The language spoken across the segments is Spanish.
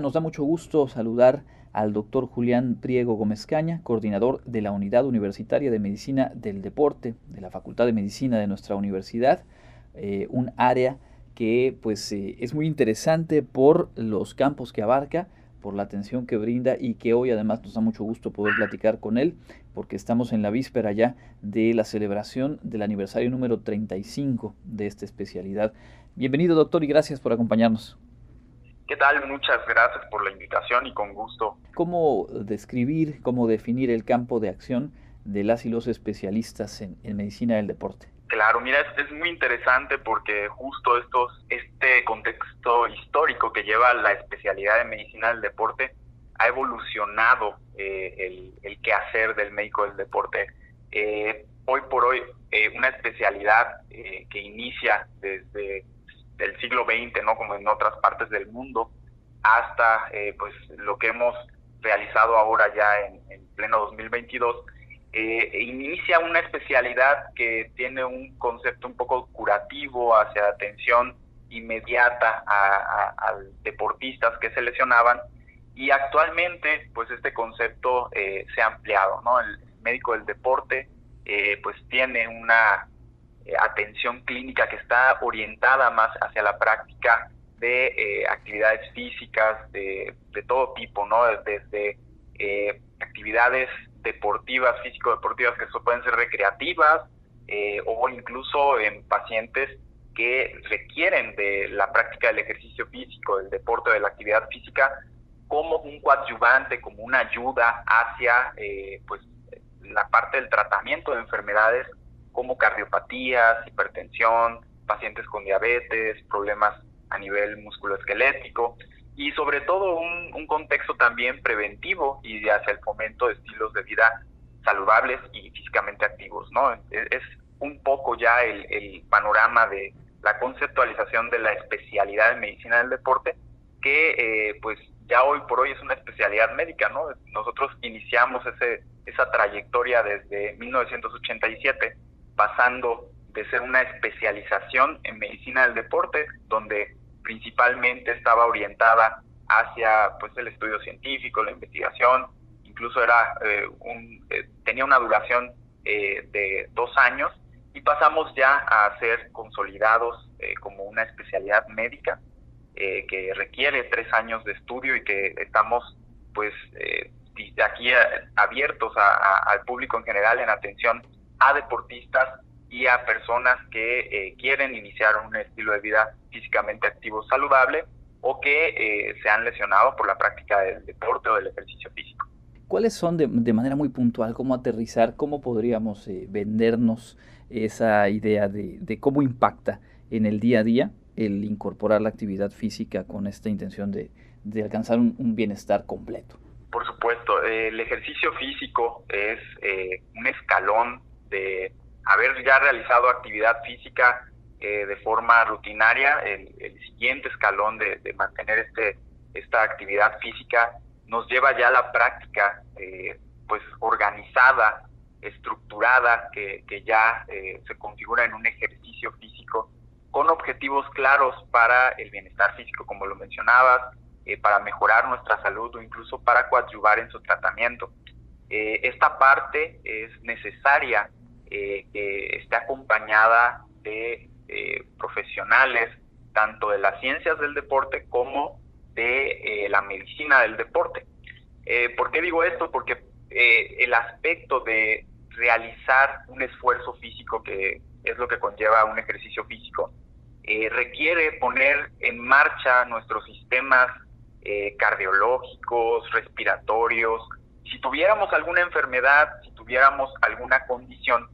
Nos da mucho gusto saludar al doctor Julián Priego Gómez Caña, coordinador de la Unidad Universitaria de Medicina del Deporte de la Facultad de Medicina de nuestra universidad, eh, un área que pues eh, es muy interesante por los campos que abarca, por la atención que brinda y que hoy además nos da mucho gusto poder platicar con él porque estamos en la víspera ya de la celebración del aniversario número 35 de esta especialidad. Bienvenido doctor y gracias por acompañarnos. ¿Qué tal? Muchas gracias por la invitación y con gusto. ¿Cómo describir, cómo definir el campo de acción de las y los especialistas en, medicina del deporte? Claro, mira, es, muy interesante porque justo estos, este contexto histórico que lleva la especialidad de medicina del deporte ha evolucionado eh, el, el, quehacer del médico del deporte. Eh, hoy por hoy, eh, una especialidad que inicia desde del siglo XX, ¿no? Como en otras partes del mundo, hasta eh, pues lo que hemos realizado ahora ya en, pleno 2022, eh, inicia una especialidad que tiene un concepto un poco curativo hacia atención inmediata a, deportistas que se lesionaban y actualmente pues este concepto eh, se ha ampliado, ¿no? El médico del deporte pues tiene una eh, atención clínica que está orientada más hacia la práctica de eh, actividades físicas de, todo tipo, ¿no? Desde eh, actividades deportivas, físico-deportivas que pueden ser recreativas o incluso en pacientes que requieren de la práctica del ejercicio físico, del deporte, de la actividad física, como un coadyuvante, como una ayuda hacia pues la parte del tratamiento de enfermedades como cardiopatías, hipertensión, pacientes con diabetes, problemas a nivel musculoesquelético y sobre todo un, contexto también preventivo y hacia el fomento de estilos de vida saludables y físicamente activos, ¿no? Es, un poco ya el, panorama de la conceptualización de la especialidad en medicina del deporte, que eh, pues ya hoy por hoy es una especialidad médica, ¿no? Nosotros iniciamos ese, esa trayectoria desde 1987 pasando de ser una especialización en medicina del deporte, donde principalmente estaba orientada hacia pues el estudio científico, la investigación, incluso era eh, un, eh, tenía una duración eh, de dos años y pasamos ya a ser consolidados como una especialidad médica que requiere tres años de estudio y que estamos pues aquí abiertos al público en general en atención a deportistas y a personas que eh, quieren iniciar un estilo de vida físicamente activo saludable o que eh, se han lesionado por la práctica del deporte o del ejercicio físico. ¿Cuáles son de, manera muy puntual, cómo aterrizar, cómo podríamos eh, vendernos esa idea de, cómo impacta en el día a día el incorporar la actividad física con esta intención de, alcanzar un, bienestar completo? Por supuesto, el ejercicio físico es un escalón de haber ya realizado actividad física eh, de forma rutinaria, el, siguiente escalón de, mantener este, esta actividad física nos lleva ya a la práctica eh, pues organizada, estructurada, que, ya eh, se configura en un ejercicio físico con objetivos claros para el bienestar físico, como lo mencionabas, para mejorar nuestra salud o incluso para coadyuvar en su tratamiento. esta parte es necesaria eh, que esté acompañada de eh, profesionales tanto de las ciencias del deporte como de eh, la medicina del deporte. ¿Por qué digo esto? Porque el aspecto de realizar un esfuerzo físico, que es lo que conlleva un ejercicio físico, requiere poner en marcha nuestros sistemas cardiológicos, respiratorios. Si tuviéramos alguna enfermedad, si tuviéramos alguna condición,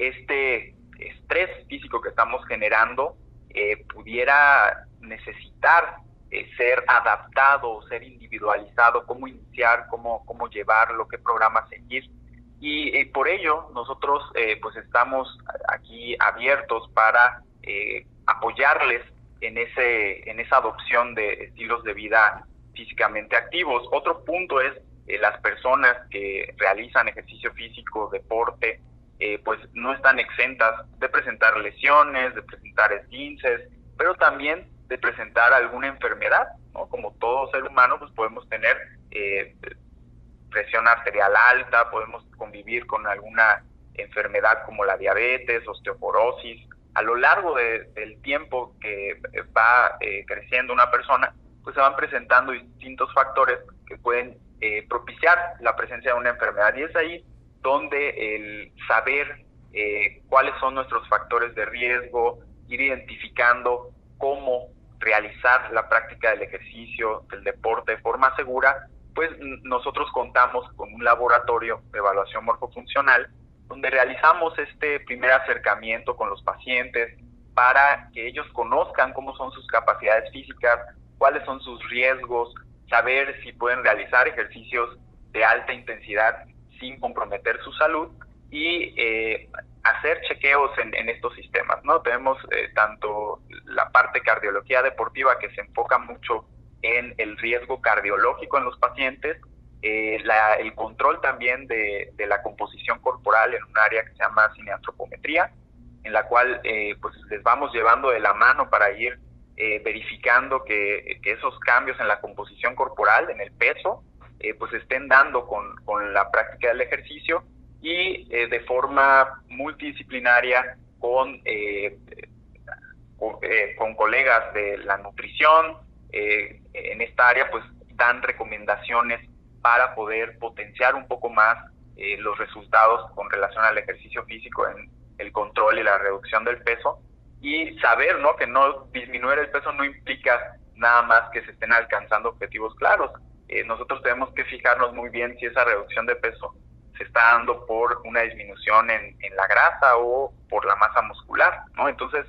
este estrés físico que estamos generando eh, pudiera necesitar eh, ser adaptado ser individualizado, cómo iniciar, cómo, cómo llevarlo, qué programa seguir. Y eh, por ello nosotros pues estamos aquí abiertos para apoyarles en, ese, en esa adopción de estilos de vida físicamente activos. Otro punto es las personas que realizan ejercicio físico, deporte, eh, pues no están exentas de presentar lesiones, de presentar esguinces, pero también de presentar alguna enfermedad ¿no? Como todo ser humano, pues podemos tener eh, presión arterial alta, podemos convivir con alguna enfermedad como la diabetes, osteoporosis. A lo largo del tiempo que va eh, creciendo una persona, pues se van presentando distintos factores que pueden eh, propiciar la presencia de una enfermedad. Y es ahí donde el saber eh, cuáles son nuestros factores de riesgo, ir identificando cómo realizar la práctica del ejercicio, del deporte de forma segura, pues nosotros contamos con un laboratorio de evaluación morfofuncional donde realizamos este primer acercamiento con los pacientes para que ellos conozcan cómo son sus capacidades físicas, cuáles son sus riesgos, saber si pueden realizar ejercicios de alta intensidad sin comprometer su salud y eh, hacer chequeos en, estos sistemas. ¿no? Tenemos eh, tanto la parte cardiología deportiva que se enfoca mucho en el riesgo cardiológico en los pacientes, eh, el control también de, la composición corporal en un área que se llama cineantropometría, en la cual pues les vamos llevando de la mano para ir verificando que, que, esos cambios en la composición corporal, en el peso, pues estén dando con, con la práctica del ejercicio y eh, de forma multidisciplinaria con, eh, eh, con, colegas de la nutrición en esta área, pues dan recomendaciones para poder potenciar un poco más los resultados con relación al ejercicio físico en el control y la reducción del peso y saber ¿no? que no disminuir el peso no implica nada más que se estén alcanzando objetivos claros. Nosotros tenemos que fijarnos muy bien si esa reducción de peso se está dando por una disminución en, la grasa o por la masa muscular, ¿no? Entonces,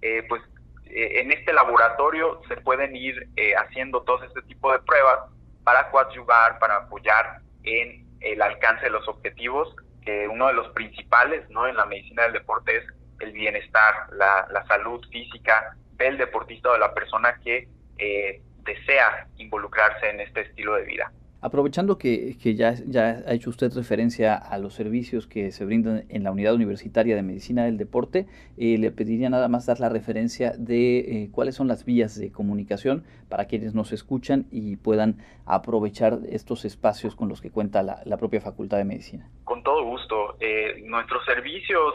eh, pues eh, en este laboratorio se pueden ir eh, haciendo todo este tipo de pruebas para coadyuvar, para apoyar en el alcance de los objetivos, que uno de los principales, ¿no? En la medicina del deporte es el bienestar, la, la salud física del deportista o de la persona que desea involucrarse en este estilo de vida. Aprovechando que, ya, ya, ha hecho usted referencia a los servicios que se brindan en la Unidad Universitaria de Medicina del Deporte, eh, le pediría nada más dar la referencia de eh, cuáles son las vías de comunicación para quienes nos escuchan y puedan aprovechar estos espacios con los que cuenta la, propia Facultad de Medicina. Con todo gusto. Eh, nuestros servicios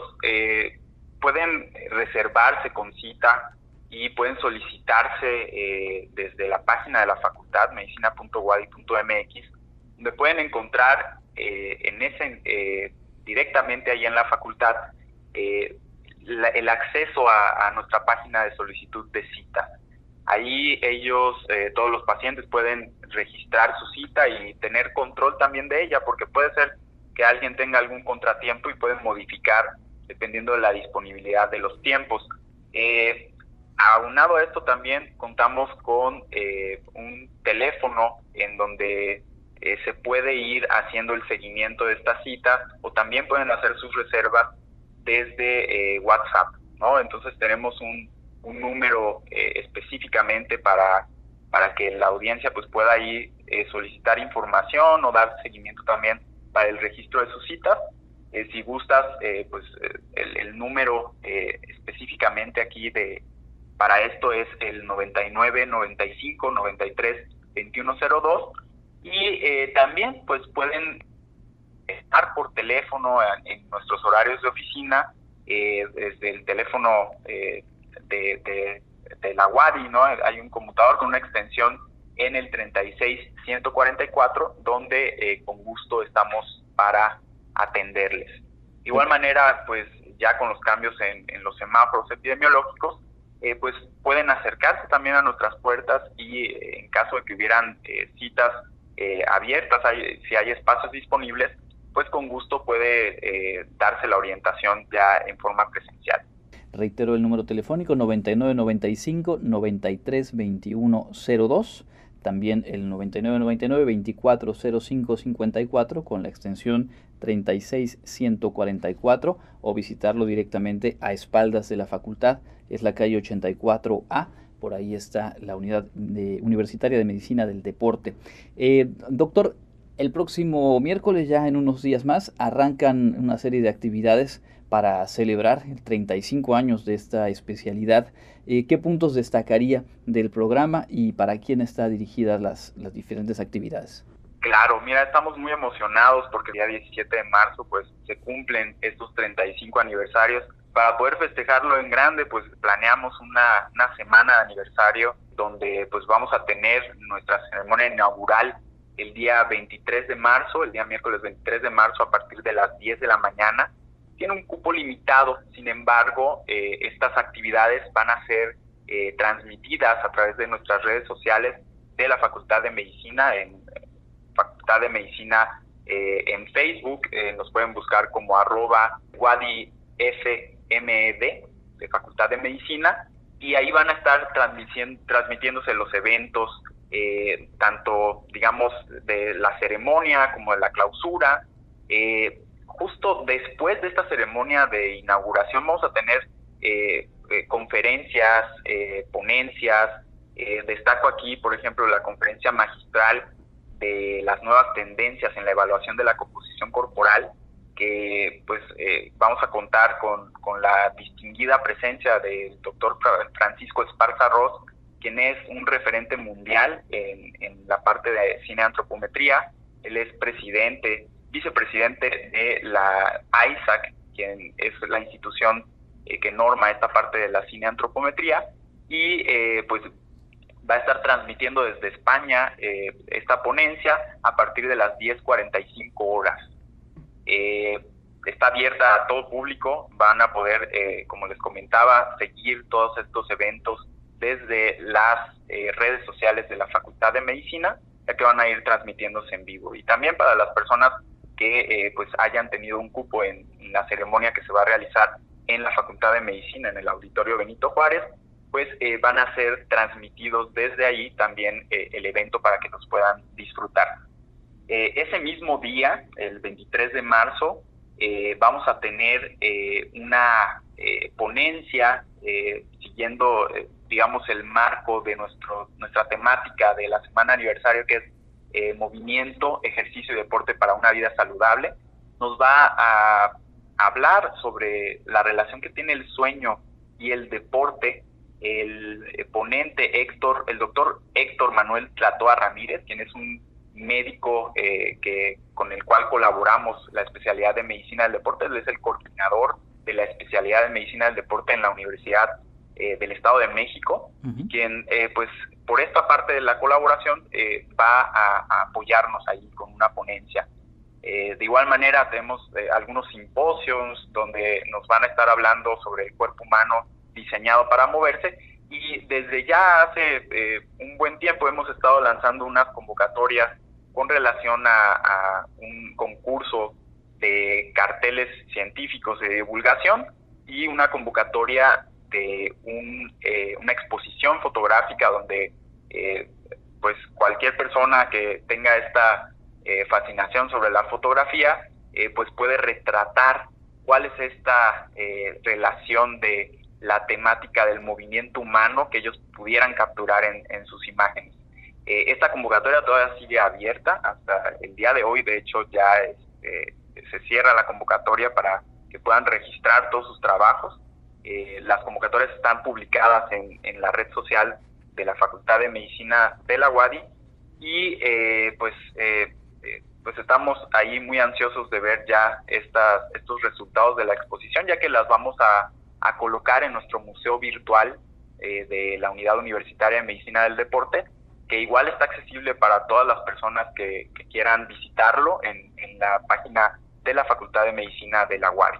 pueden reservarse con cita y pueden solicitarse eh, desde la página de la facultad, medicina.wadi.mx, donde pueden encontrar eh, en ese eh, directamente ahí en la facultad el acceso a, nuestra página de solicitud de cita. Ahí ellos, todos los pacientes pueden registrar su cita y tener control también de ella, porque puede ser que alguien tenga algún contratiempo y pueden modificar dependiendo de la disponibilidad de los tiempos. Eh, Aunado a esto también contamos con eh, un teléfono en donde eh, se puede ir haciendo el seguimiento de esta cita o también pueden hacer sus reservas desde eh, WhatsApp, ¿no? Entonces tenemos un, número específicamente para, para que la audiencia pues pueda ir solicitar información o dar seguimiento también para el registro de sus citas. si gustas, pues el, el número específicamente aquí de, para esto es el 99 95 93 2102 y eh, también pues pueden estar por teléfono en, nuestros horarios de oficina eh, desde el teléfono eh, de, de, la WADI, ¿no? Hay un computador con una extensión en el 36144 donde con gusto estamos para atenderles. De igual manera, pues ya con los cambios en, en los semáforos epidemiológicos, eh, pues pueden acercarse también a nuestras puertas y eh, en caso de que hubieran eh, citas abiertas, si hay espacios disponibles, pues con gusto puede darse la orientación ya en forma presencial. Reitero el número telefónico 9995 932102 también el 9999-240554 con la extensión 36144 o visitarlo directamente a espaldas de la facultad, es la calle 84A. Por ahí está la unidad universitaria de medicina del deporte. Eh, doctor, el próximo miércoles, ya en unos días más, arrancan una serie de actividades para celebrar 35 años de esta especialidad. Eh, ¿Qué puntos destacaría del programa y para quién están dirigidas las, las diferentes actividades? Claro, mira, estamos muy emocionados porque el día 17 de marzo pues se cumplen estos 35 aniversarios. Para poder festejarlo en grande, pues planeamos una, una semana de aniversario donde pues vamos a tener nuestra ceremonia inaugural el día 23 de marzo, el día miércoles 23 de marzo a partir de las 10 de la mañana. Tiene un cupo limitado, sin embargo, eh, estas actividades van a ser eh, transmitidas a través de nuestras redes sociales de la Facultad de Medicina, en Facultad de Medicina eh, en Facebook, nos pueden buscar como arroba de Facultad de Medicina y ahí van a estar transmitiéndose los eventos, eh, tanto, digamos, de la ceremonia como de la clausura. Eh, justo después de esta ceremonia de inauguración vamos a tener eh, conferencias, ponencias. destaco aquí, por ejemplo, la conferencia magistral de las nuevas tendencias en la evaluación de la composición corporal, que pues vamos a contar con, con la distinguida presencia del doctor Francisco Esparza Ross, quien es un referente mundial en, la parte de cine antropometría. Él es presidente, vicepresidente de la ISAC, quien es la institución eh, que norma esta parte de la cine antropometría, y eh, pues va a estar transmitiendo desde España eh, esta ponencia a partir de las 10.45 horas. está abierta a todo público, van a poder, como les comentaba, seguir todos estos eventos desde las eh, redes sociales de la Facultad de Medicina, ya que van a ir transmitiéndose en vivo. Y también para las personas que eh, pues hayan tenido un cupo en, la ceremonia que se va a realizar en la Facultad de Medicina, en el Auditorio Benito Juárez, pues eh, van a ser transmitidos desde ahí también el evento para que nos puedan disfrutar. ese mismo día, el 23 de marzo, vamos a tener una ponencia siguiendo digamos, el marco de nuestro, nuestra temática de la semana aniversario, que es eh, movimiento, ejercicio y deporte para una vida saludable, nos va a hablar sobre la relación que tiene el sueño y el deporte el ponente Héctor, el doctor Héctor Manuel Tlatoa Ramírez, quien es un médico eh, que con el cual colaboramos la especialidad de medicina del deporte, él es el coordinador de la especialidad de medicina del deporte en la Universidad eh, del Estado de México, quien eh, pues por esta parte de la colaboración eh, va a, apoyarnos ahí con una ponencia. de igual manera tenemos algunos simposios donde nos van a estar hablando sobre el cuerpo humano diseñado para moverse y desde ya hace un buen tiempo hemos estado lanzando unas convocatorias con relación a, un concurso de carteles científicos de divulgación y una convocatoria de un, eh, una exposición fotográfica donde eh, pues cualquier persona que tenga esta eh, fascinación sobre la fotografía pues puede retratar cuál es esta relación de la temática del movimiento humano que ellos pudieran capturar en, en sus imágenes. esta convocatoria todavía sigue abierta hasta el día de hoy, de hecho ya este, se cierra la convocatoria para que puedan registrar todos sus trabajos eh, las convocatorias están publicadas en, la red social de la Facultad de Medicina de la UADI y eh, pues, eh, pues estamos ahí muy ansiosos de ver ya estas, estos resultados de la exposición, ya que las vamos a, colocar en nuestro museo virtual de la Unidad Universitaria de Medicina del Deporte, que igual está accesible para todas las personas que, quieran visitarlo en, la página de la Facultad de Medicina de la UADI.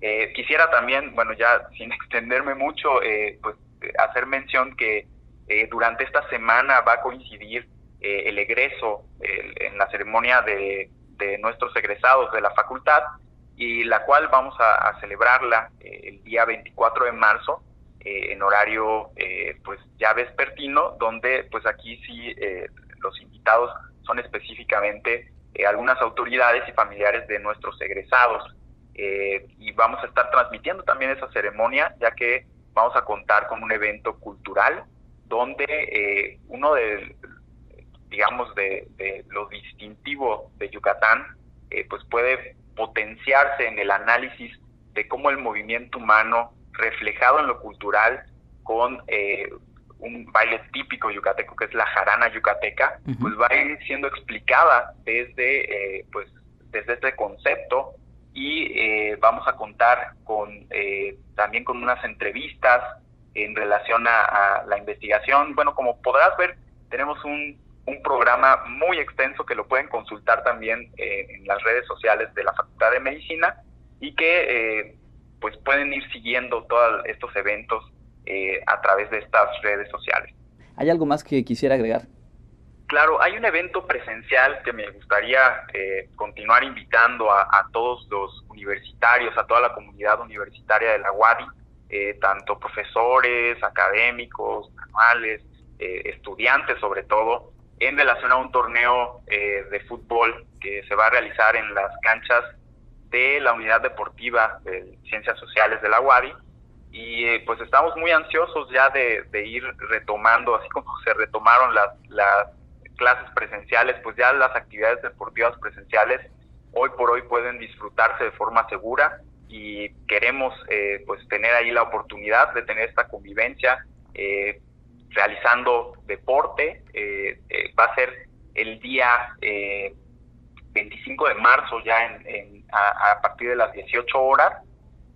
Eh, quisiera también, bueno, ya sin extenderme mucho, eh, pues hacer mención que eh, durante esta semana va a coincidir el egreso en la ceremonia de, nuestros egresados de la facultad y la cual vamos a, celebrarla el día 24 de marzo en horario pues ya vespertino, donde pues aquí sí los invitados son específicamente algunas autoridades y familiares de nuestros egresados. Eh, y vamos a estar transmitiendo también esa ceremonia, ya que vamos a contar con un evento cultural donde eh, uno de, digamos, de, de, lo distintivo de Yucatán, eh, pues puede potenciarse en el análisis de cómo el movimiento humano reflejado en lo cultural con eh, un baile típico yucateco que es la jarana yucateca, pues va a ir siendo explicada desde, eh, pues, desde este concepto y eh, vamos a contar con también con unas entrevistas en relación a, la investigación. Bueno, como podrás ver, tenemos un, un programa muy extenso que lo pueden consultar también en las redes sociales de la Facultad de Medicina y que pues pueden ir siguiendo todos estos eventos eh, a través de estas redes sociales. ¿Hay algo más que quisiera agregar? Claro, hay un evento presencial que me gustaría eh, continuar invitando a, todos los universitarios, a toda la comunidad universitaria de la UADI, eh, tanto profesores, académicos, manuales, estudiantes sobre todo, en relación a un torneo de fútbol que se va a realizar en las canchas de la unidad deportiva de Ciencias Sociales de la UADI. Y eh, pues estamos muy ansiosos ya de, ir retomando, así como se retomaron las, las clases presenciales, pues ya las actividades deportivas presenciales hoy por hoy pueden disfrutarse de forma segura. Y queremos eh, pues tener ahí la oportunidad de tener esta convivencia eh, realizando deporte. va a ser el día 25 de marzo ya en, a, partir de las 18 horas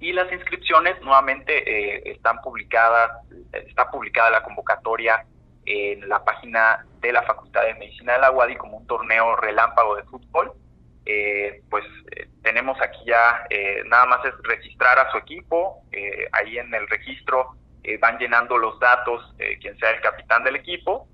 y las inscripciones nuevamente eh, están publicadas, está publicada la convocatoria en la página de la Facultad de Medicina de la UADI como un torneo relámpago de fútbol. Eh, pues eh, tenemos aquí ya, nada más es registrar a su equipo, ahí en el registro van llenando los datos, quien sea el capitán del equipo,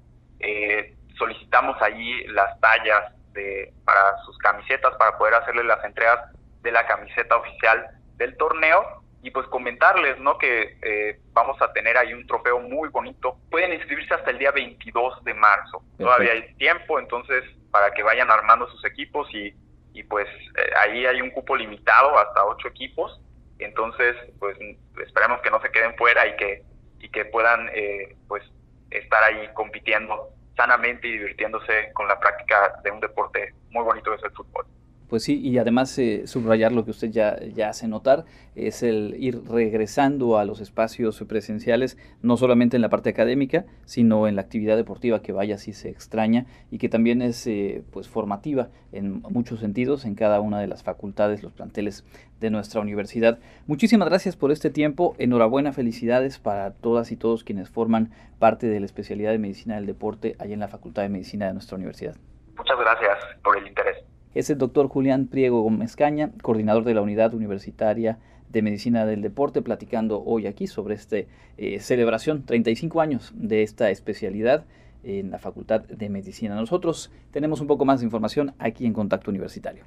solicitamos ahí las tallas de, para sus camisetas para poder hacerle las entregas de la camiseta oficial del torneo y pues comentarles, ¿no? Que eh, vamos a tener ahí un trofeo muy bonito. Pueden inscribirse hasta el día 22 de marzo. Todavía hay tiempo, entonces para que vayan armando sus equipos y, y pues eh, ahí hay un cupo limitado hasta ocho equipos. Entonces, pues esperemos que no se queden fuera y que y que puedan eh, pues estar ahí compitiendo sanamente y divirtiéndose con la práctica de un deporte muy bonito que es el fútbol. Pues sí, y además eh, subrayar lo que usted ya, ya hace notar, es el ir regresando a los espacios presenciales, no solamente en la parte académica, sino en la actividad deportiva que vaya si se extraña y que también es eh, pues formativa en muchos sentidos en cada una de las facultades, los planteles de nuestra universidad. Muchísimas gracias por este tiempo, enhorabuena, felicidades para todas y todos quienes forman parte de la especialidad de Medicina del Deporte allá en la Facultad de Medicina de nuestra universidad. Muchas gracias por el interés es el doctor Julián Priego Gómez Caña, coordinador de la Unidad Universitaria de Medicina del Deporte, platicando hoy aquí sobre esta eh, celebración, 35 años de esta especialidad en la Facultad de Medicina. Nosotros tenemos un poco más de información aquí en Contacto Universitario.